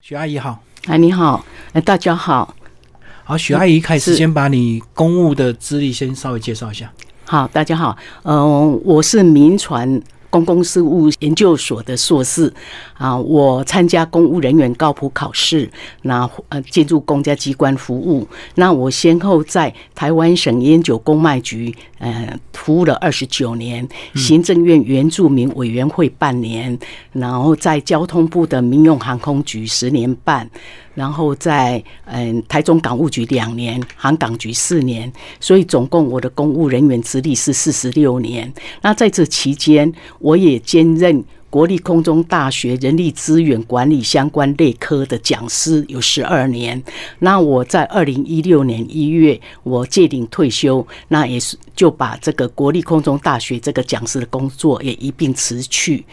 许阿姨好，哎，你好，哎，大家好，好，许阿姨开始先把你公务的资历先稍微介绍一下。好，大家好，嗯、我是民传公共事务研究所的硕士啊，我参加公务人员高普考试，那呃进入公家机关服务，那我先后在台湾省烟酒公卖局呃服务了二十九年，行政院原住民委员会半年，然后在交通部的民用航空局十年半。然后在嗯台中港务局两年，航港局四年，所以总共我的公务人员资历是四十六年。那在这期间，我也兼任国立空中大学人力资源管理相关类科的讲师有十二年。那我在二零一六年一月我届龄退休，那也是就把这个国立空中大学这个讲师的工作也一并辞去。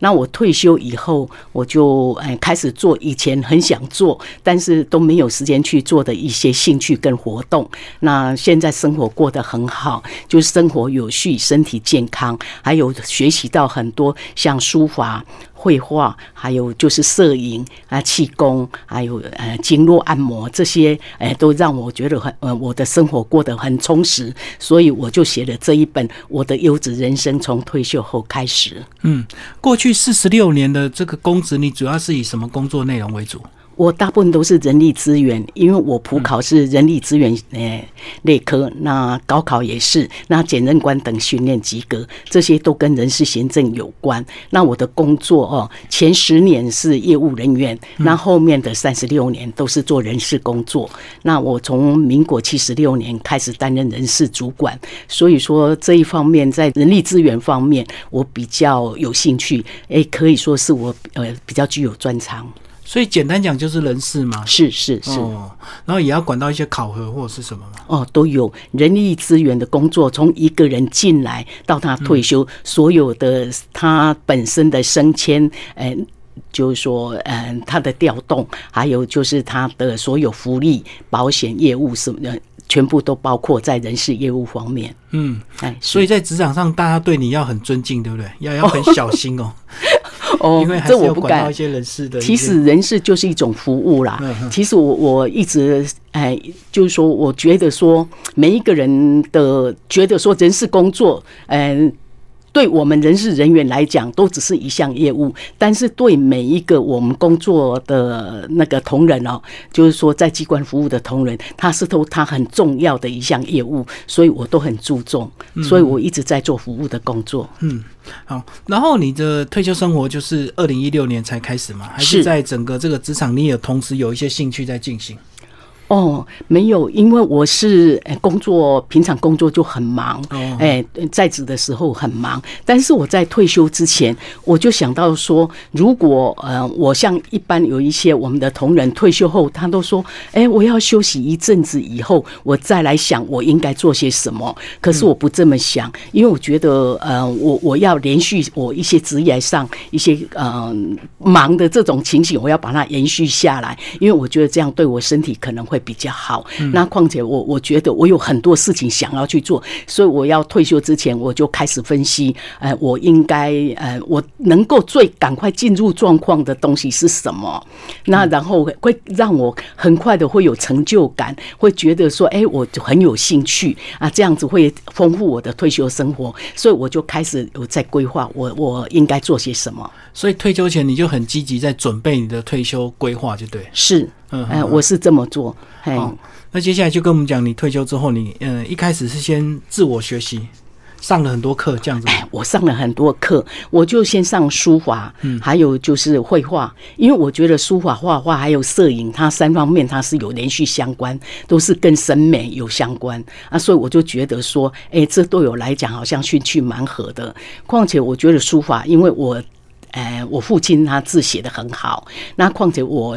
那我退休以后，我就哎开始做以前很想做，但是都没有时间去做的一些兴趣跟活动。那现在生活过得很好，就是生活有序，身体健康，还有学习到很多像书法。绘画，还有就是摄影啊、气功，还有呃经络按摩这些，呃，都让我觉得很呃我的生活过得很充实，所以我就写了这一本《我的优质人生从退休后开始》。嗯，过去四十六年的这个公职，你主要是以什么工作内容为主？我大部分都是人力资源，因为我普考是人力资源诶类科，那高考也是，那检任官等训练及格，这些都跟人事行政有关。那我的工作哦，前十年是业务人员，那后面的三十六年都是做人事工作。那我从民国七十六年开始担任人事主管，所以说这一方面在人力资源方面，我比较有兴趣，诶，可以说是我呃比较具有专长。所以简单讲就是人事嘛。是是是。哦，然后也要管到一些考核或者是什么嘛。哦，都有人力资源的工作，从一个人进来到他退休，所有的他本身的升迁，呃，就是说，嗯、他的调动，还有就是他的所有福利、保险业务什么的，全部都包括在人事业务方面。嗯，哎，所以在职场上，大家对你要很尊敬，对不对？要要很小心哦，哦 因为，这我不敢是要管到一。些人事的。其实人事就是一种服务啦。嗯其实我我一直哎，就是说，我觉得说每一个人的觉得说人事工作，嗯。对我们人事人员来讲，都只是一项业务，但是对每一个我们工作的那个同仁哦，就是说在机关服务的同仁，他是都他很重要的一项业务，所以我都很注重，所以我一直在做服务的工作。嗯好，然后你的退休生活就是二零一六年才开始吗？还是是在整个这个职场，你也同时有一些兴趣在进行？哦，没有，因为我是呃工作，平常工作就很忙，哦哎、在职的时候很忙。但是我在退休之前，我就想到说，如果呃，我像一般有一些我们的同仁退休后，他都说，哎、我要休息一阵子以后，我再来想我应该做些什么。可是我不这么想，因为我觉得，呃，我我要连续我一些职业上一些呃忙的这种情形，我要把它延续下来，因为我觉得这样对我身体可能会比较好。那况且我我觉得我有很多事情想要去做，所以我要退休之前，我就开始分析，呃，我应该呃，我能够最赶快进入状况的东西是什么？那然后会让我很快的会有成就感，会觉得说，哎，我就很有兴趣啊，这样子会丰富我的退休生活，所以我就开始有在规划我我应该做些什么。所以退休前你就很积极在准备你的退休规划，就对。是，嗯哎、我是这么做，哎、哦，那接下来就跟我们讲，你退休之后你，嗯一开始是先自我学习，上了很多课，这样子吗。我上了很多课，我就先上书法，还有就是绘画，因为我觉得书法、画画还有摄影，它三方面它是有连续相关，都是跟审美有相关啊，所以我就觉得说，哎、这对我来讲好像兴趣蛮合的。况且我觉得书法，因为我，呃，我父亲他字写的很好，那况且我。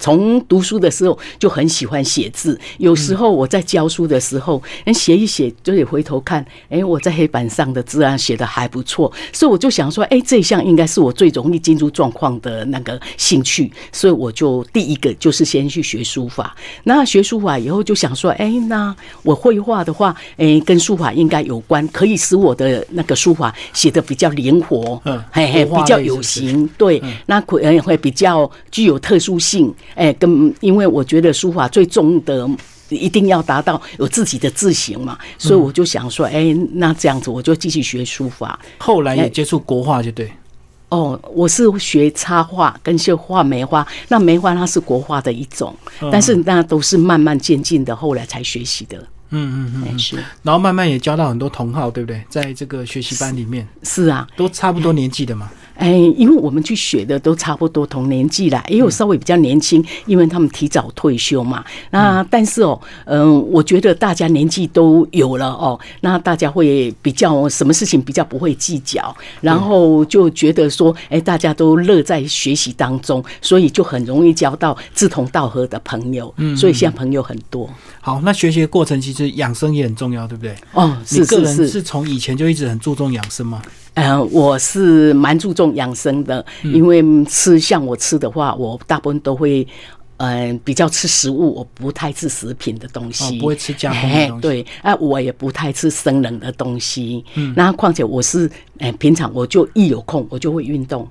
从读书的时候就很喜欢写字，有时候我在教书的时候，写一写就得回头看，哎，我在黑板上的字啊写的还不错，所以我就想说，哎，这一项应该是我最容易进入状况的那个兴趣，所以我就第一个就是先去学书法。那学书法以后就想说，哎，那我绘画的话，哎，跟书法应该有关，可以使我的那个书法写的比较灵活，嗯，嘿嘿，比较有型，对，那可能会比较具有特殊性。哎，跟因为我觉得书法最重的一定要达到有自己的字形嘛，所以我就想说，哎，那这样子我就继续学书法。后来也接触国画，就对。哦，我是学插画跟学画梅花，那梅花它是国画的一种，但是那都是慢慢渐进的，后来才学习的。嗯嗯嗯，是。然后慢慢也交到很多同好，对不对？在这个学习班里面，是啊，都差不多年纪的嘛。哎，因为我们去学的都差不多同年纪啦，也有稍微比较年轻，因为他们提早退休嘛。那但是哦，嗯，我觉得大家年纪都有了哦，那大家会比较什么事情比较不会计较，然后就觉得说，哎，大家都乐在学习当中，所以就很容易交到志同道合的朋友。嗯，所以现在朋友很多。好，那学习的过程其实养生也很重要，对不对？哦，你个人是从以前就一直很注重养生吗？嗯，我是蛮注重养生的，因为吃像我吃的话，我大部分都会，嗯，比较吃食物，我不太吃食品的东西，不会吃加工的东西。对，啊，我也不太吃生冷的东西。嗯，那况且我是，哎，平常我就一有空我就会运动。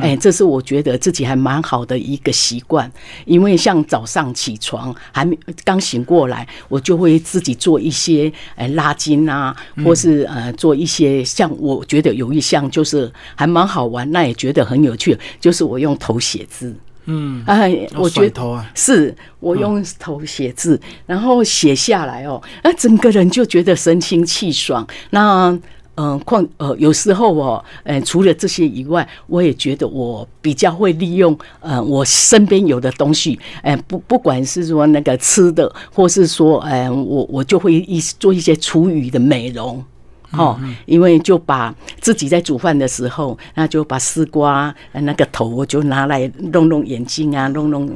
哎，这是我觉得自己还蛮好的一个习惯，因为像早上起床还没刚醒过来，我就会自己做一些哎拉筋啊，或是呃做一些像我觉得有一项就是还蛮好玩，那也觉得很有趣，就是我用头写字。嗯，哎，我觉得啊，是我用头写字，然后写下来哦，那整个人就觉得神清气爽。那嗯，况呃，有时候哦，呃，除了这些以外，我也觉得我比较会利用呃，我身边有的东西，哎，不不管是说那个吃的，或是说，哎，我我就会一做一些厨余的美容，哦，因为就把自己在煮饭的时候，那就把丝瓜那个头，我就拿来弄弄眼睛啊，弄弄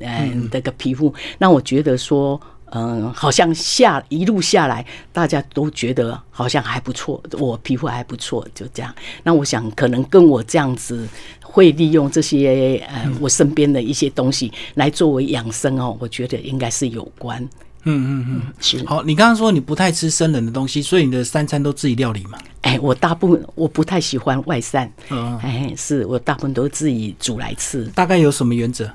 嗯这个皮肤，那我觉得说。嗯，好像下一路下来，大家都觉得好像还不错，我皮肤还不错，就这样。那我想，可能跟我这样子会利用这些呃我身边的一些东西来作为养生哦，我觉得应该是有关。嗯嗯嗯，是。好，你刚刚说你不太吃生冷的东西，所以你的三餐都自己料理嘛？哎，我大部分我不太喜欢外散，嗯，哎，是我大部分都自己煮来吃。大概有什么原则？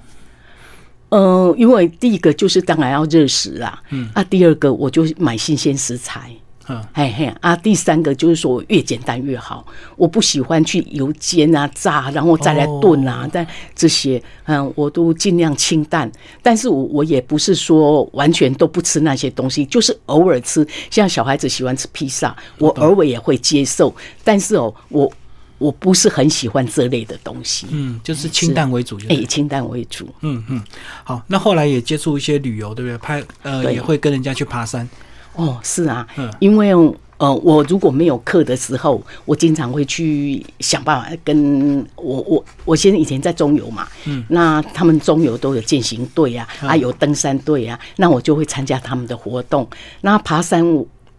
嗯，因为第一个就是当然要热食啊，嗯，啊，第二个我就买新鲜食材，嗯，嘿嘿，啊，第三个就是说越简单越好，我不喜欢去油煎啊、炸，然后再来炖啊，但这些，嗯，我都尽量清淡，但是我我也不是说完全都不吃那些东西，就是偶尔吃，像小孩子喜欢吃披萨，我偶尔也会接受，但是哦，我。我不是很喜欢这类的东西，嗯，就是清淡为主，哎，清淡为主，嗯嗯，好，那后来也接触一些旅游，对不对？拍呃，也会跟人家去爬山，哦，是啊，嗯，因为呃，我如果没有课的时候，我经常会去想办法跟我我我现在以前在中游嘛，嗯，那他们中游都有健行队啊，还有登山队啊，那我就会参加他们的活动，那爬山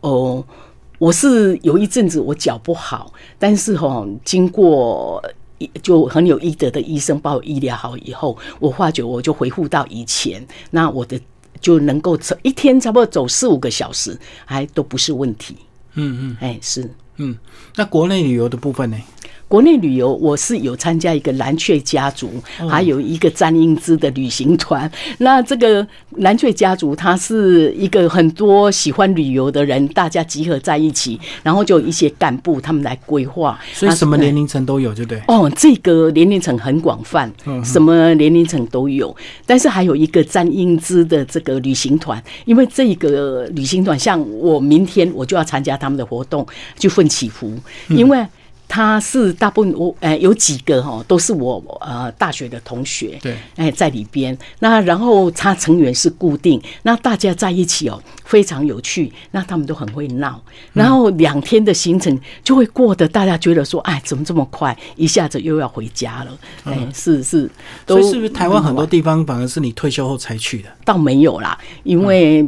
哦。我是有一阵子我脚不好，但是哈，经过就很有医德的医生把我医疗好以后，我发觉我就恢复到以前，那我的就能够走一天差不多走四五个小时，还都不是问题。嗯嗯，哎是，嗯，那国内旅游的部分呢？国内旅游，我是有参加一个蓝雀家族，还有一个詹英姿的旅行团。那这个蓝雀家族，它是一个很多喜欢旅游的人，大家集合在一起，然后就一些干部他们来规划。所以什么年龄层都有，对不对？哦，这个年龄层很广泛，什么年龄层都有。但是还有一个詹英姿的这个旅行团，因为这个旅行团，像我明天我就要参加他们的活动，去奋起福，因为。他是大部分我呃有几个哈都是我呃大学的同学，对，哎在里边。那然后他成员是固定，那大家在一起哦非常有趣，那他们都很会闹，然后两天的行程就会过得大家觉得说，哎怎么这么快，一下子又要回家了，哎是是，所以是不是台湾很多地方反而是你退休后才去的？倒没有啦，因为。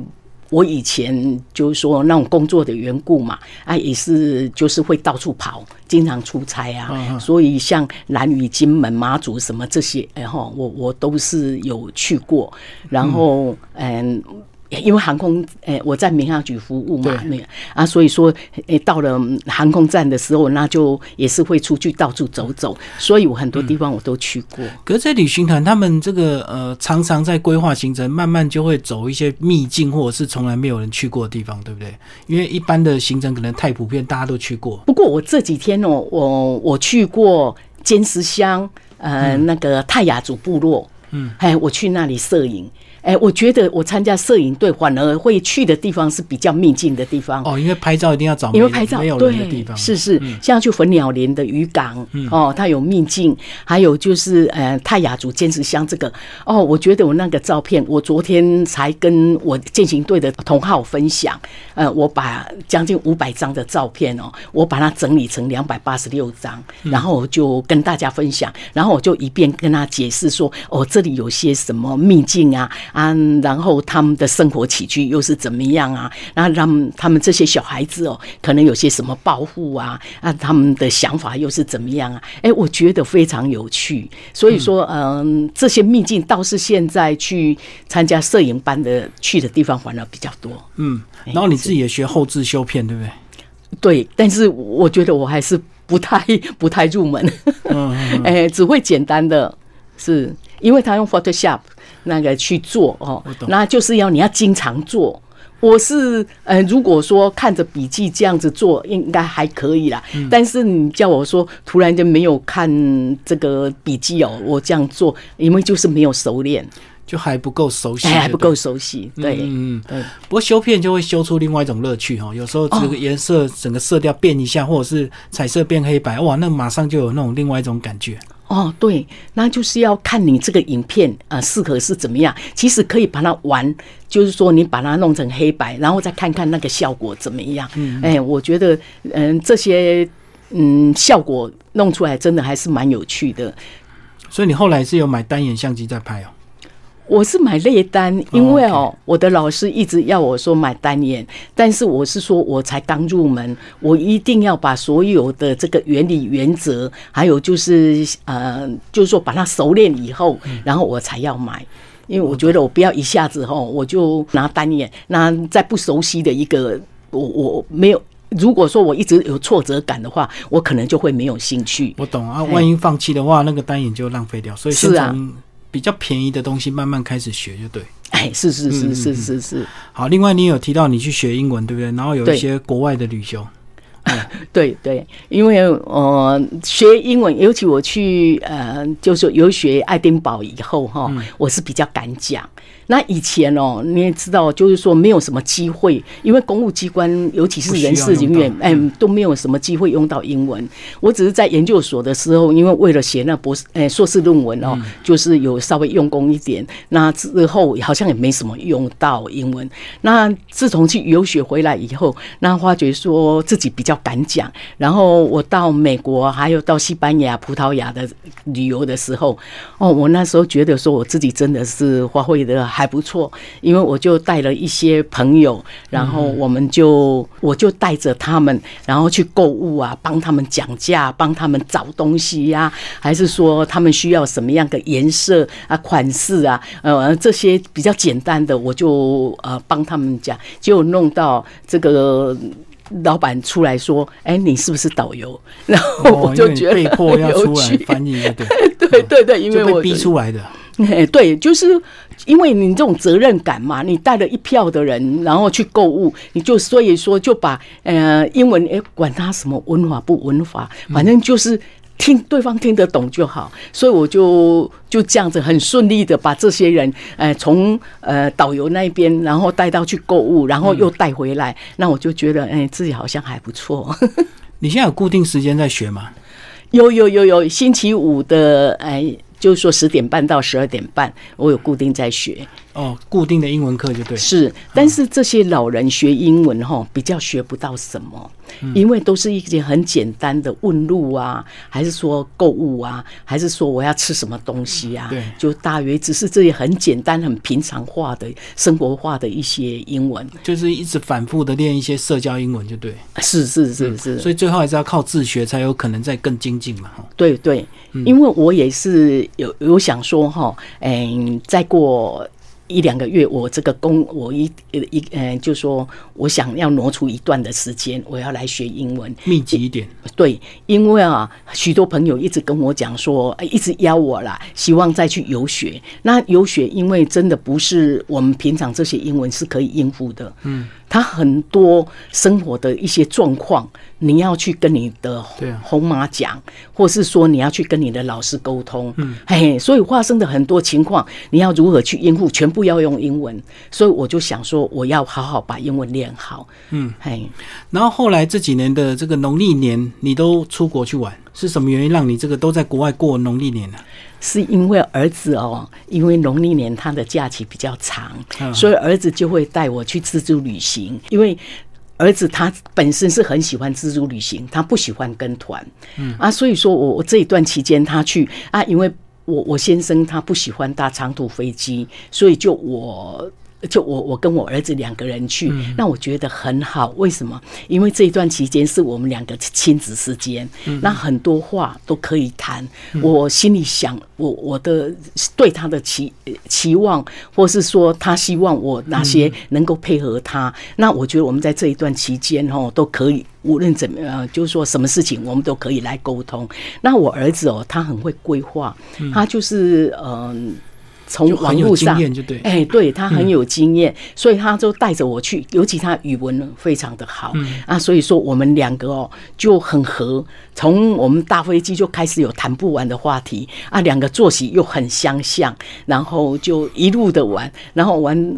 我以前就是说那种工作的缘故嘛，啊，也是就是会到处跑，经常出差啊，所以像南屿、金门、马祖什么这些，哎后，我我都是有去过，然后嗯。因为航空，诶，我在民航局服务嘛，那啊，所以说，诶，到了航空站的时候，那就也是会出去到处走走，所以我很多地方我都去过。可是，在旅行团，他们这个呃，常常在规划行程，慢慢就会走一些秘境，或者是从来没有人去过的地方，对不对？因为一般的行程可能太普遍，大家都去过。不过我这几天哦，我我去过尖石乡，呃，那个泰雅族部落，嗯，哎，我去那里摄影。哎，我觉得我参加摄影队，反而会去的地方是比较秘境的地方。哦，因为拍照一定要找因为拍照没有人的地方。是是，像去粉鸟连的渔港，哦，它有秘境，还有就是呃泰雅族坚持乡这个。哦，我觉得我那个照片，我昨天才跟我践行队的同号分享。呃，我把将近五百张的照片哦，我把它整理成两百八十六张，然后我就跟大家分享，然后我就一遍跟他解释说，哦，这里有些什么秘境啊。啊，然后他们的生活起居又是怎么样啊？然后让他们这些小孩子哦，可能有些什么保护啊？啊，他们的想法又是怎么样啊？哎，我觉得非常有趣。所以说，嗯，这些秘境倒是现在去参加摄影班的去的地方反而比较多。嗯，然后你自己也学后置修片，对不对？对，但是我觉得我还是不太 不太入门。嗯，哎，只会简单的，是因为他用 Photoshop。那个去做哦，那就是要你要经常做。我是呃，如果说看着笔记这样子做，应该还可以啦。但是你叫我说突然间没有看这个笔记哦，我这样做，因为就是没有熟练，就还不够熟悉，还不够熟悉。对，嗯，对。不过修片就会修出另外一种乐趣哈。有时候这个颜色整个色调变一下，或者是彩色变黑白，哇，那马上就有那种另外一种感觉。哦，对，那就是要看你这个影片啊，适合是怎么样。其实可以把它玩，就是说你把它弄成黑白，然后再看看那个效果怎么样。嗯，哎，我觉得，嗯，这些嗯效果弄出来真的还是蛮有趣的。所以你后来是有买单眼相机在拍哦。我是买列单，因为哦，我的老师一直要我说买单眼，但是我是说我才刚入门，我一定要把所有的这个原理原则，还有就是呃，就是说把它熟练以后，然后我才要买，因为我觉得我不要一下子哈，我就拿单眼，那在不熟悉的一个，我我没有，如果说我一直有挫折感的话，我可能就会没有兴趣。我懂啊，万一放弃的话，那个单眼就浪费掉，所以是啊。比较便宜的东西，慢慢开始学就对。哎，是是是是是是。好，另外你有提到你去学英文，对不对？然后有一些国外的旅行。对对，因为呃，学英文，尤其我去呃，就是游学爱丁堡以后哈，我是比较敢讲。那以前哦，你也知道，就是说没有什么机会，因为公务机关，尤其是人事人员，哎，都没有什么机会用到英文。我只是在研究所的时候，因为为了写那博士、哎硕士论文哦，就是有稍微用功一点。那之后好像也没什么用到英文。那自从去游学回来以后，那发觉说自己比较敢讲。然后我到美国，还有到西班牙、葡萄牙的旅游的时候，哦，我那时候觉得说我自己真的是发挥的。还不错，因为我就带了一些朋友，然后我们就我就带着他们，然后去购物啊，帮他们讲价，帮他们找东西呀，还是说他们需要什么样的颜色啊、款式啊，呃，这些比较简单的，我就呃帮他们讲，就弄到这个老板出来说：“哎，你是不是导游？” 然后我就觉得被迫要出来翻译，对对对对，因为我逼出来的。哎，对，就是因为你这种责任感嘛，你带了一票的人，然后去购物，你就所以说就把呃英文哎管他什么文法不文法，反正就是听对方听得懂就好，所以我就就这样子很顺利的把这些人呃从呃导游那边，然后带到去购物，然后又带回来，那我就觉得哎自己好像还不错。你现在有固定时间在学吗？有有有有，星期五的哎，就是说十点半到十二点半，我有固定在学。哦，固定的英文课就对。是，但是这些老人学英文哈，比较学不到什么，因为都是一些很简单的问路啊，还是说购物啊，还是说我要吃什么东西啊？对，就大约只是这些很简单、很平常化的生活化的一些英文，就是一直反复的练一些社交英文，就对。是是是是，所以最后还是要靠自学，才有可能再更精进嘛。哈，对对，因为我也是有有想说哈，嗯，再过。一两个月，我这个工，我一一嗯，就说我想要挪出一段的时间，我要来学英文，密集一点。对，因为啊，许多朋友一直跟我讲说，一直邀我啦，希望再去游学。那游学，因为真的不是我们平常这些英文是可以应付的。嗯。他很多生活的一些状况，你要去跟你的红妈讲，或是说你要去跟你的老师沟通，嗯，嘿，所以发生的很多情况，你要如何去应付，全部要用英文。所以我就想说，我要好好把英文练好，嗯，嘿。然后后来这几年的这个农历年，你都出国去玩，是什么原因让你这个都在国外过农历年呢？是因为儿子哦，因为农历年他的假期比较长，所以儿子就会带我去自助旅行。因为儿子他本身是很喜欢自助旅行，他不喜欢跟团，嗯啊，所以说我我这一段期间他去啊，因为我我先生他不喜欢搭长途飞机，所以就我。就我我跟我儿子两个人去，那我觉得很好。为什么？因为这一段期间是我们两个亲子时间，那很多话都可以谈。我心里想，我我的对他的期期望，或是说他希望我哪些能够配合他。那我觉得我们在这一段期间哦，都可以无论怎么样，就是说什么事情我们都可以来沟通。那我儿子哦，他很会规划，他就是嗯。从网络上，哎，对他很有经验，所以他就带着我去，尤其他语文非常的好啊，所以说我们两个哦就很合，从我们大飞机就开始有谈不完的话题啊，两个作息又很相像，然后就一路的玩，然后玩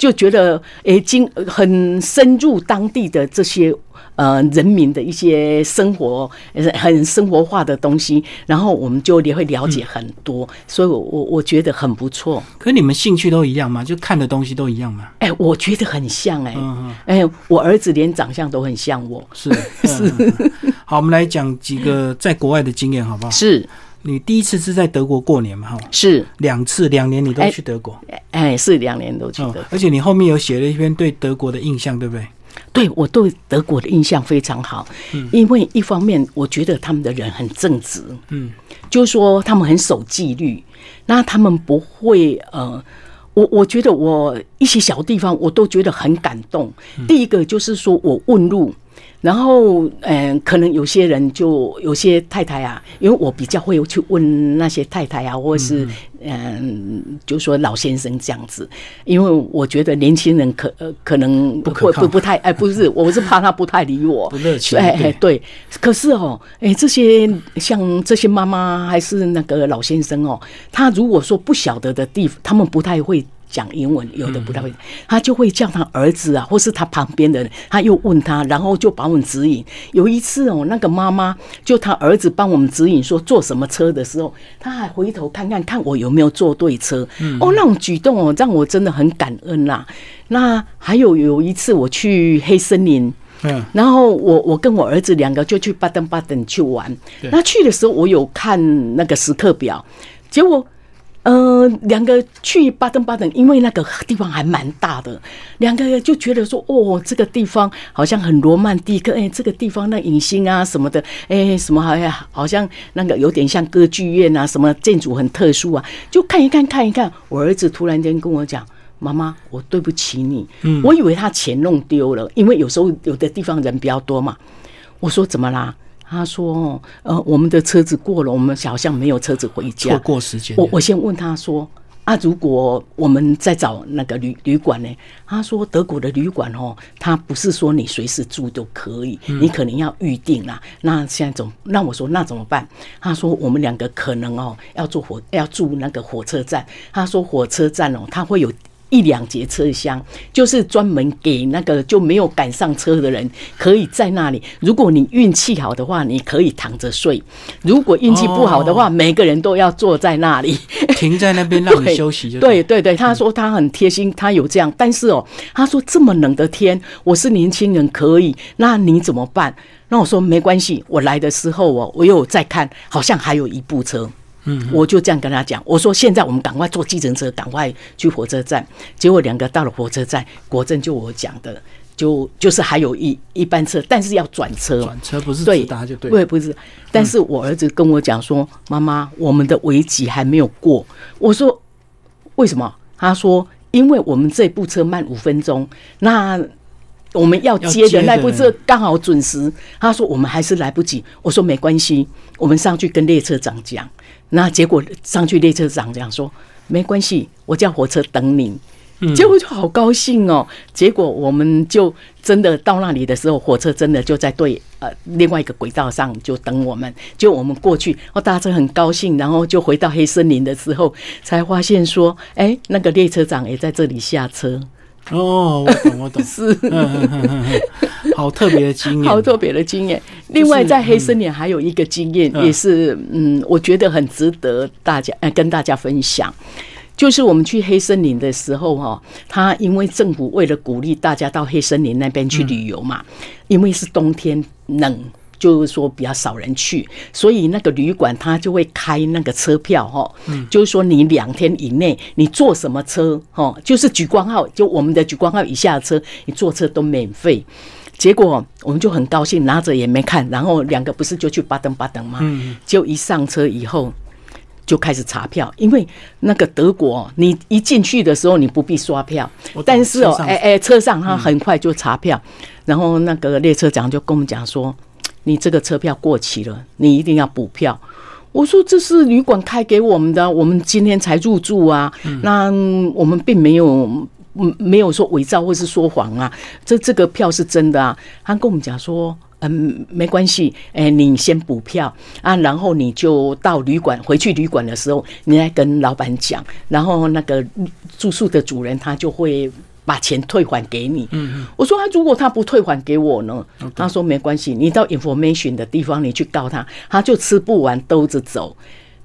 就觉得诶，经很深入当地的这些。呃，人民的一些生活很生活化的东西，然后我们就也会了解很多，所以我我我觉得很不错。可你们兴趣都一样吗？就看的东西都一样吗？哎，我觉得很像哎，哎，我儿子连长相都很像我，是是。好，我们来讲几个在国外的经验，好不好？是你第一次是在德国过年嘛？哈，是两次，两年你都去德国？哎，是两年都去的。而且你后面有写了一篇对德国的印象，对不对？对我对德国的印象非常好，嗯，因为一方面我觉得他们的人很正直，嗯，就是说他们很守纪律，那他们不会呃，我我觉得我一些小地方我都觉得很感动。第一个就是说我问路。然后，嗯，可能有些人就有些太太啊，因为我比较会去问那些太太啊，或是嗯，就说老先生这样子，因为我觉得年轻人可呃可能不不不太哎，不是，我是怕他不太理我，不热情，哎哎对。可是哦，哎，这些像这些妈妈还是那个老先生哦，他如果说不晓得的地方，他们不太会。讲英文有的不太会，他就会叫他儿子啊，或是他旁边的人，他又问他，然后就把我们指引。有一次哦，那个妈妈就他儿子帮我们指引说坐什么车的时候，他还回头看看看我有没有坐对车。哦，那种举动哦，让我真的很感恩呐。那还有有一次我去黑森林，嗯，然后我我跟我儿子两个就去巴登巴登去玩。那去的时候我有看那个时刻表，结果。呃，两个去巴登巴登，因为那个地方还蛮大的，两个就觉得说，哦，这个地方好像很罗曼蒂克，哎，这个地方那影星啊什么的，哎，什么好像好像那个有点像歌剧院啊，什么建筑很特殊啊，就看一看看一看。我儿子突然间跟我讲：“妈妈，我对不起你。”嗯，我以为他钱弄丢了，因为有时候有的地方人比较多嘛。我说：“怎么啦？”他说：“呃，我们的车子过了，我们好像没有车子回家。错过时间。我我先问他说：啊，如果我们再找那个旅旅馆呢？他说德国的旅馆哦，他不是说你随时住都可以，你可能要预定啦。那现在怎？那我说那怎么办？他说我们两个可能哦要坐火要住那个火车站。他说火车站哦，他会有。”一两节车厢，就是专门给那个就没有赶上车的人，可以在那里。如果你运气好的话，你可以躺着睡；如果运气不好的话，每个人都要坐在那里，停在那边 让你休息。就对对对，他说他很贴心，他有这样。但是哦，他说这么冷的天，我是年轻人，可以，那你怎么办？那我说没关系，我来的时候哦，我有在看，好像还有一部车。嗯，我就这样跟他讲，我说现在我们赶快坐计程车，赶快去火车站。结果两个到了火车站，果真就我讲的，就就是还有一一班车，但是要转车，转车不是直达就对，对，不是。但是我儿子跟我讲说，妈妈，我们的危机还没有过。我说为什么？他说，因为我们这部车慢五分钟，那。我们要接的那部车刚好准时，他说我们还是来不及。我说没关系，我们上去跟列车长讲。那结果上去列车长讲说没关系，我叫火车等你。结果就好高兴哦。结果我们就真的到那里的时候，火车真的就在对呃另外一个轨道上就等我们。就我们过去，哦，大家很高兴，然后就回到黑森林的时候，才发现说，哎，那个列车长也在这里下车。哦，我懂，我懂，是，好特别的经验，好特别的经验。另外，在黑森林还有一个经验，也是，嗯，我觉得很值得大家，呃，跟大家分享。就是我们去黑森林的时候，哈，他因为政府为了鼓励大家到黑森林那边去旅游嘛，因为是冬天冷。就是说比较少人去，所以那个旅馆他就会开那个车票哈，就是说你两天以内你坐什么车哈，就是莒光号，就我们的莒光号以下的车，你坐车都免费。结果我们就很高兴，拿着也没看，然后两个不是就去巴登巴登吗？就一上车以后就开始查票，因为那个德国你一进去的时候你不必刷票，但是哦，哎哎，车上他很快就查票，然后那个列车长就跟我们讲说。你这个车票过期了，你一定要补票。我说这是旅馆开给我们的，我们今天才入住啊。那我们并没有，没有说伪造或是说谎啊。这这个票是真的啊。他跟我们讲说，嗯，没关系，哎，你先补票啊，然后你就到旅馆，回去旅馆的时候，你来跟老板讲，然后那个住宿的主人他就会。把钱退还给你。嗯我说他如果他不退还给我呢？他说没关系，你到 information 的地方你去告他，他就吃不完兜着走。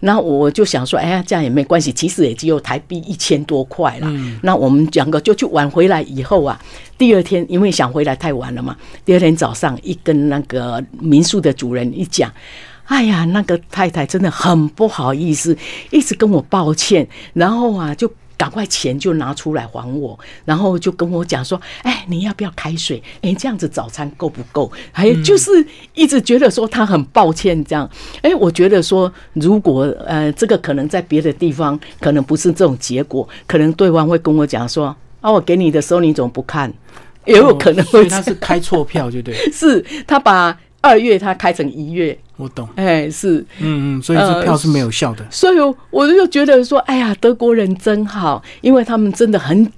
那我就想说，哎呀，这样也没关系，其实也只有台币一千多块了。那我们两个就去玩回来以后啊，第二天因为想回来太晚了嘛，第二天早上一跟那个民宿的主人一讲，哎呀，那个太太真的很不好意思，一直跟我抱歉，然后啊就。赶快钱就拿出来还我，然后就跟我讲说：“哎，你要不要开水？哎，这样子早餐够不够？”还有就是一直觉得说他很抱歉这样。哎，我觉得说如果呃这个可能在别的地方可能不是这种结果，可能对方会跟我讲说：“啊，我给你的时候你怎么不看？”也有可能会他是开错票，就对，是他把二月他开成一月。我懂，哎，是，嗯嗯，所以这票是没有效的。所以我就觉得说，哎呀，德国人真好，因为他们真的很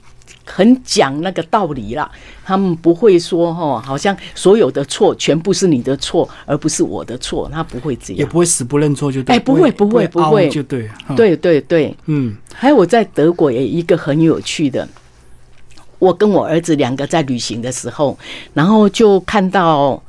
很讲那个道理啦。他们不会说哈，好像所有的错全部是你的错，而不是我的错。他不会这样，也不会死不认错，就对。哎，不会，不会，不会，就对。对对对，嗯。还有我在德国也一个很有趣的，我跟我儿子两个在旅行的时候，然后就看到。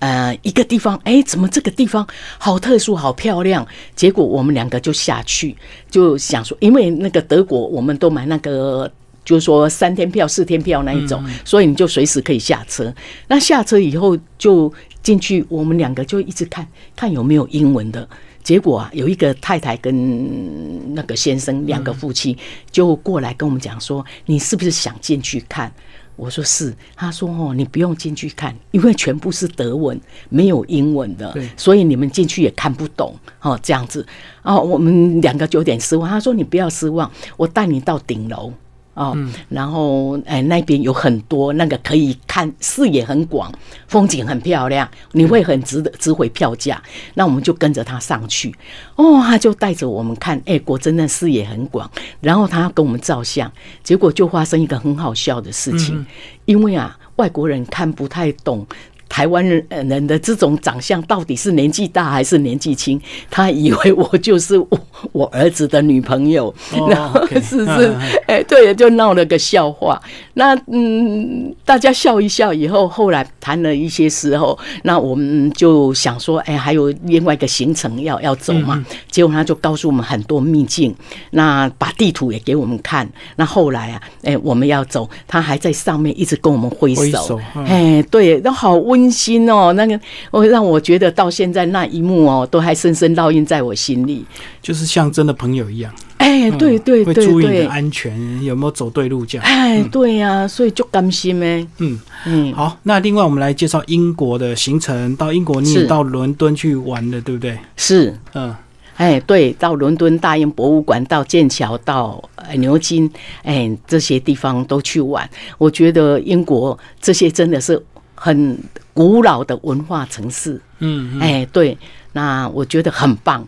呃，一个地方，哎，怎么这个地方好特殊、好漂亮？结果我们两个就下去，就想说，因为那个德国，我们都买那个，就是说三天票、四天票那一种，所以你就随时可以下车。那下车以后就进去，我们两个就一直看看有没有英文的。结果啊，有一个太太跟那个先生两个夫妻就过来跟我们讲说：“你是不是想进去看？”我说是，他说哦，你不用进去看，因为全部是德文，没有英文的，所以你们进去也看不懂哦，这样子哦，我们两个就有点失望。他说你不要失望，我带你到顶楼。哦，然后哎，那边有很多那个可以看，视野很广，风景很漂亮，你会很值得值回票价。那我们就跟着他上去，哦，他就带着我们看，哎，果真的视野很广。然后他跟我们照相，结果就发生一个很好笑的事情，因为啊，外国人看不太懂台湾人人的这种长相到底是年纪大还是年纪轻，他以为我就是我我儿子的女朋友，然后 是是，哎，对，就闹了个笑话。那嗯，大家笑一笑以后，后来谈了一些时候，那我们就想说，哎，还有另外一个行程要要走嘛。结果他就告诉我们很多秘境，那把地图也给我们看。那后来啊，哎，我们要走，他还在上面一直跟我们挥手，哎，对，都好温馨哦。那个，我让我觉得到现在那一幕哦，都还深深烙印在我心里，就是像真的朋友一样。哎，对对对对，注意你的安全，有没有走对路这样？哎，对呀，所以就甘心呗。嗯嗯，好，那另外我们来介绍英国的行程，到英国你也到伦敦去玩的，对不对？是，嗯，哎，对，到伦敦大英博物馆，到剑桥，到牛津，哎，这些地方都去玩。我觉得英国这些真的是很古老的文化城市。嗯，哎，对，那我觉得很棒。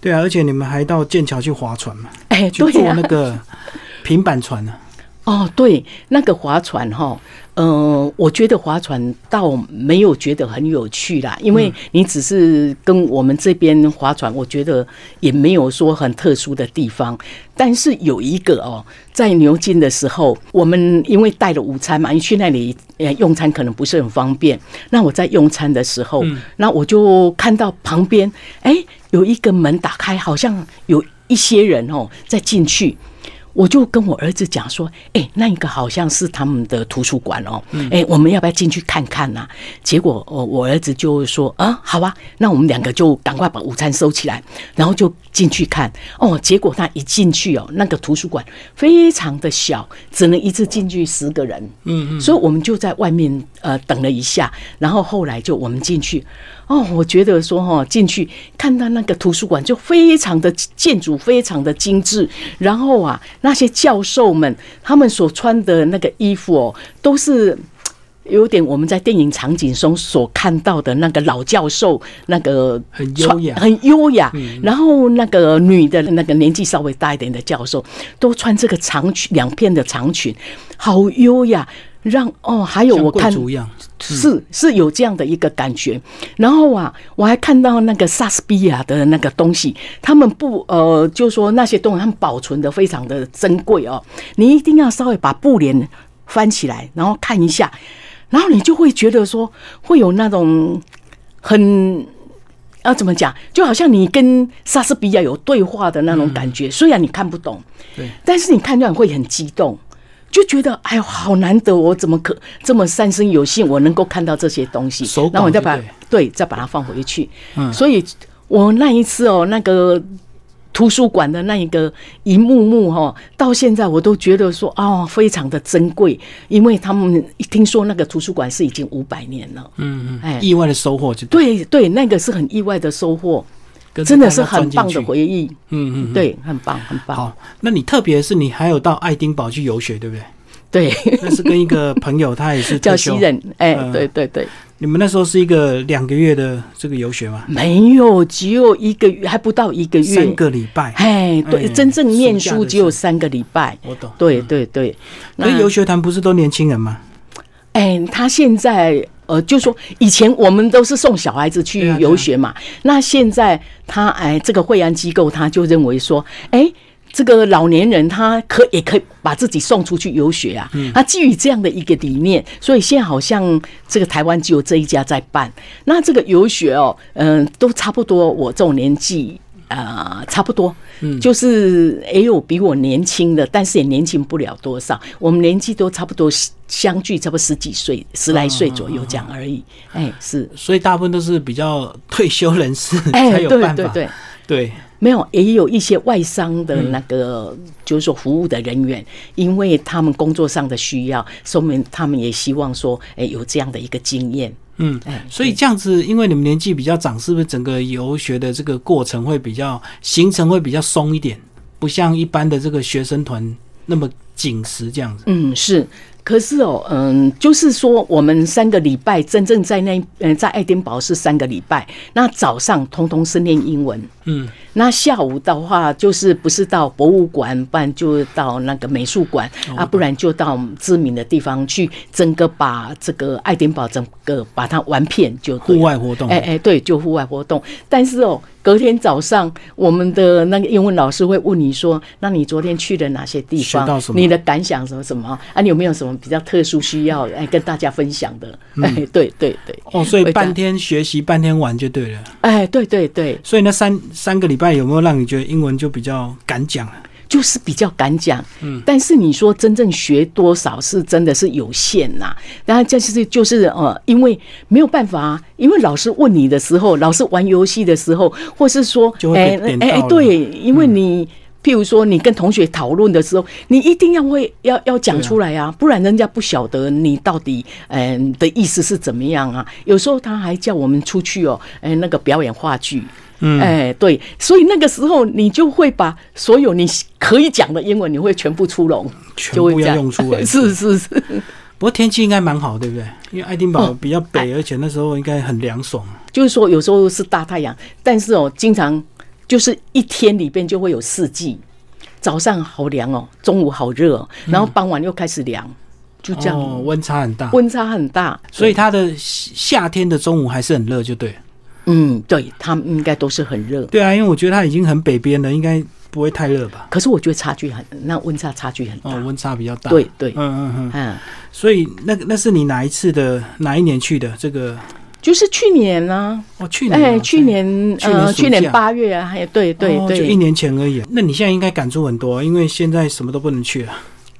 对啊，而且你们还到剑桥去划船嘛？哎，去坐那个平板船呢？哦，对，那个划船哈，嗯，我觉得划船倒没有觉得很有趣啦，因为你只是跟我们这边划船，我觉得也没有说很特殊的地方。但是有一个哦，在牛津的时候，我们因为带了午餐嘛，你去那里呃用餐可能不是很方便。那我在用餐的时候，那我就看到旁边哎有一个门打开，好像有一些人哦在进去。我就跟我儿子讲说，哎，那一个好像是他们的图书馆哦，哎，我们要不要进去看看呢？结果，我我儿子就说，啊，好啊，那我们两个就赶快把午餐收起来，然后就进去看。哦，结果他一进去哦，那个图书馆非常的小，只能一次进去十个人。嗯嗯，所以我们就在外面呃等了一下，然后后来就我们进去。哦，我觉得说哈，进去看到那个图书馆就非常的建筑非常的精致，然后啊，那些教授们他们所穿的那个衣服哦，都是有点我们在电影场景中所看到的那个老教授那个很优雅，很优雅。然后那个女的那个年纪稍微大一点的教授，都穿这个长裙，两片的长裙，好优雅。让哦，还有我看是是有这样的一个感觉，然后啊，我还看到那个莎士比亚的那个东西，他们不呃，就说那些东西他们保存的非常的珍贵哦，你一定要稍微把布帘翻起来，然后看一下，然后你就会觉得说会有那种很要怎么讲，就好像你跟莎士比亚有对话的那种感觉，虽然你看不懂，对，但是你看到会很激动。就觉得哎呦，好难得，我怎么可这么三生有幸，我能够看到这些东西，然后我再把对再把它放回去。嗯，所以我那一次哦，那个图书馆的那一个一幕幕哈，到现在我都觉得说哦，非常的珍贵，因为他们一听说那个图书馆是已经五百年了。嗯嗯，哎，意外的收获就对对，那个是很意外的收获。真的是很棒的回忆，嗯嗯，对，很棒很棒。好，那你特别是你还有到爱丁堡去游学，对不对？对，那是跟一个朋友，他也是 叫西人，哎，对对对。你们那时候是一个两个月的这个游学吗？没有，只有一个月，还不到一个月，三个礼拜。哎，对，真正念书只有三个礼拜。我懂。对对对，那游学团不是都年轻人吗？哎，他现在。呃，就说以前我们都是送小孩子去游学嘛，那现在他哎，这个惠安机构他就认为说，哎，这个老年人他可也可以把自己送出去游学啊，他基于这样的一个理念，所以现在好像这个台湾只有这一家在办，那这个游学哦，嗯，都差不多，我这种年纪。啊，差不多，嗯，就是也有比我年轻的，但是也年轻不了多少。我们年纪都差不多相距，差不多十几岁、十来岁左右这样而已。哎，是，所以大部分都是比较退休人士 才有办法。对对对对，没有，也有一些外商的那个，就是说服务的人员，因为他们工作上的需要，说明他们也希望说，哎，有这样的一个经验。嗯，所以这样子，因为你们年纪比较长，是不是整个游学的这个过程会比较行程会比较松一点，不像一般的这个学生团那么紧实这样子？嗯，是。可是哦，嗯，就是说我们三个礼拜真正在那，嗯，在爱丁堡是三个礼拜，那早上通通是念英文，嗯，那下午的话就是不是到博物馆，不然就到那个美术馆啊，不然就到知名的地方去，整个把这个爱丁堡整个把它玩遍就对户外活动，哎哎，对，就户外活动。但是哦，隔天早上我们的那个英文老师会问你说：“那你昨天去了哪些地方？你的感想什么什么啊？你有没有什么比较特殊需要哎跟大家分享的？” 哎，对对对，哦，所以半天学习，半天玩就对了。哎，对对对，所以那三三个礼拜有没有让你觉得英文就比较敢讲啊？就是比较敢讲，嗯，但是你说真正学多少是真的是有限呐。当然，这是就是呃，因为没有办法啊，因为老师问你的时候，老师玩游戏的时候，或是说，就会被点到了嗯对，因为你。譬如说，你跟同学讨论的时候，你一定要会要要讲出来啊，不然人家不晓得你到底嗯、的意思是怎么样啊。有时候他还叫我们出去哦，哎、那个表演话剧，嗯哎，对，所以那个时候你就会把所有你可以讲的英文，你会全部出笼，全部要用出来。是是是，不过天气应该蛮好，对不对？因为爱丁堡哦比较北，而且那时候应该很凉爽。就是说有时候是大太阳，但是哦，经常就是一天里边就会有四季，早上好凉哦，中午好热哦，然后傍晚又开始凉，就这样，哦，温差很大。温差很大，所以它的夏天的中午还是很热，就对了。嗯，对他们应该都是很热。对啊，因为我觉得它已经很北边了，应该不会太热吧？可是我觉得差距很，那温差差距很大。哦，温差比较大。对对嗯嗯嗯。嗯，所以那那是你哪一次的哪一年去的？这个就是去年呢、哦，去年啊、哎，去年去年呃，去年八月啊，还对对对就一年前而已。那你现在应该感触很多，因为现在什么都不能去了。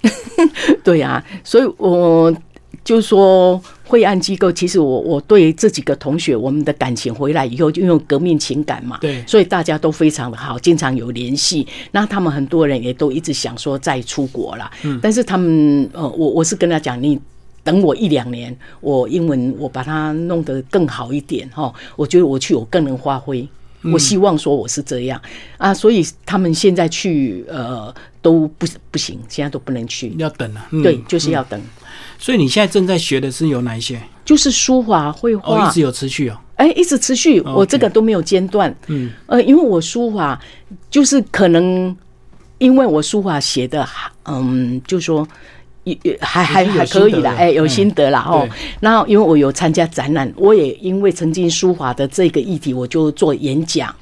对啊，所以我就说惠安机构，其实我我对这几个同学，我们的感情回来以后，就因为革命情感嘛，对所以大家都非常的好，经常有联系。那他们很多人也都一直想说再出国啦，嗯但是他们呃，我我是跟他讲你。等我一两年，我英文我把它弄得更好一点哈，我觉得我去我更能发挥。嗯我希望说我是这样啊，所以他们现在去呃都不不行，现在都不能去。要等啊。嗯对，就是要等。所以你现在正在学的是有哪一些？就是书法、绘哦，画一直，有持续哦。哎、一直持续，哦我这个都没有间断。嗯，呃，因为我书法就是可能，因为我书法写的，嗯，就说。也也还还还可以啦，哎，有嗯心得啦哦对。然后因为我有参加展览，我也因为曾经书法的这个议题，我就做演讲。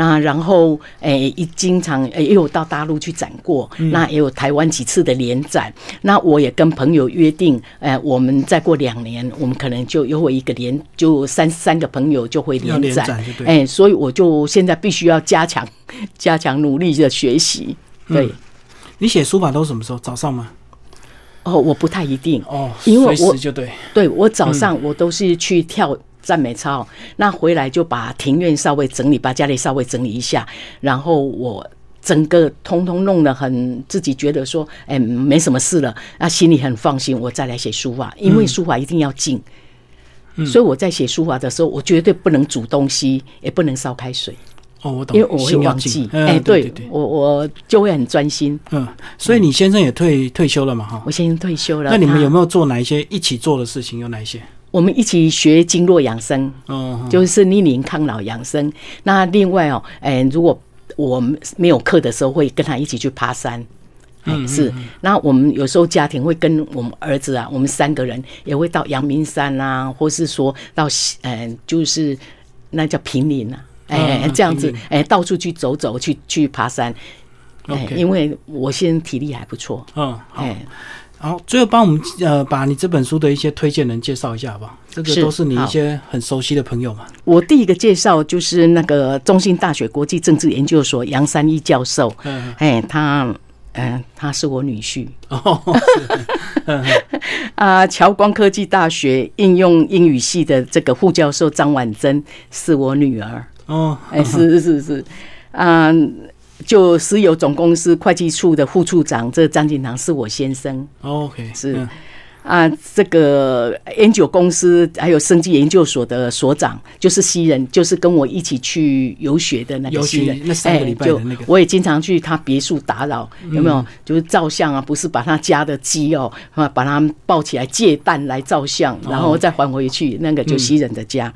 那然后诶，一经常诶也有到大陆去展过，嗯那也有台湾几次的联展。那我也跟朋友约定，诶，我们再过两年，我们可能就又会一个联，就三三个朋友就会要联联展。哎，所以我就现在必须要加强加强努力的学习。对，嗯你写书法都什么时候？早上吗？哦，我不太一定，哦，因为我就对。对我早上我都是去跳赞美操，那回来就把庭院稍微整理，把家里稍微整理一下，然后我。整个通通弄得很，自己觉得说，哎、没什么事了，那心里很放心，我再来写书法，因为书法一定要静，所以我在写书法的时候，我绝对不能煮东西，也不能烧开水，哦，我懂，因为我会忘记静。嗯哎、对对，对我我就会很专心。嗯，所以你先生也退退休了嘛？哈我。先生退休了，那你们有没有做哪一些一起做的事情？有哪一些？我们一起学经络养生，哦，就是逆龄抗老养生。那另外哦，哎、如果我们没有课的时候，会跟他一起去爬山。嗯，是。那我们有时候家庭会跟我们儿子啊，我们三个人也会到阳明山啊，或是说到嗯、就是那叫平林啊，哎、嗯这样子哎、到处去走走，去去爬山。哎因为我现在体力还不错，嗯，好。哎，好，最后帮我们呃把你这本书的一些推荐人介绍一下好不好？这个都是你一些很熟悉的朋友嘛。我第一个介绍就是那个中兴大学国际政治研究所杨三一教授，嗯，哎，他，嗯、他是我女婿。哦，啊。侨光科技大学应用英语系的这个副教授张婉珍是我女儿，哦，哎，是是是，啊，就石油总公司会计处的副处长这张锦堂是我先生，哦 OK，是。嗯。啊，这个 N 九公司还有生技研究所的所长，就是西人，就是跟我一起去游学的那个西人。那三个礼拜的那个，我也经常去他别墅打扰，有没有？就是照相啊，不是把他家的鸡哦，啊，把他抱起来借蛋来照相，然后再还回去，那个就西人的家。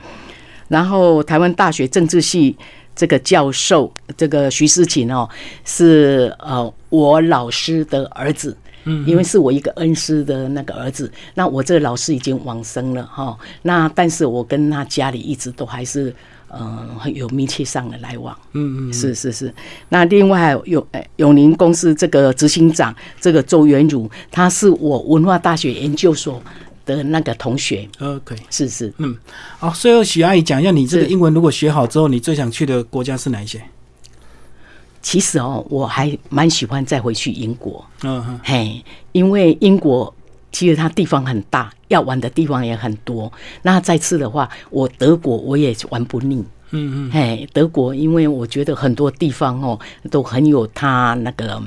然后台湾大学政治系这个教授，这个徐思琴哦，是呃我老师的儿子。嗯，因为是我一个恩师的那个儿子，那我这个老师已经往生了哈。那但是我跟他家里一直都还是嗯很有密切上的来往。嗯嗯，是是是。那另外永永宁公司这个执行长这个周元儒，他是我文化大学研究所的那个同学。OK，是是。嗯，好，最后许阿姨讲一下，你这个英文如果学好之后，你最想去的国家是哪一些？其实哦，我还蛮喜欢再回去英国。嗯哼，嘿，因为英国其实它地方很大，要玩的地方也很多。那再次的话，我德国我也玩不腻。嗯嗯，嘿，德国，因为我觉得很多地方哦都很有它那个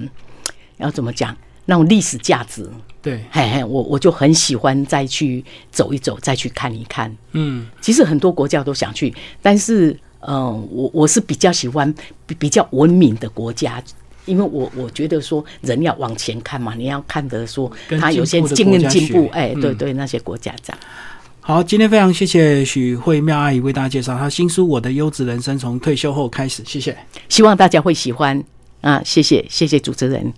要怎么讲那种历史价值。对，嘿嘿，我我就很喜欢再去走一走，再去看一看。嗯，其实很多国家都想去，但是。嗯，我我是比较喜欢比比较文明的国家，因为我我觉得说人要往前看嘛，你要看得说他有些经验进步，哎，对对，那些国家这样。好，今天非常谢谢许慧妙阿姨为大家介绍她新书《我的优质人生从退休后开始》，谢谢，希望大家会喜欢啊，谢谢谢谢主持人。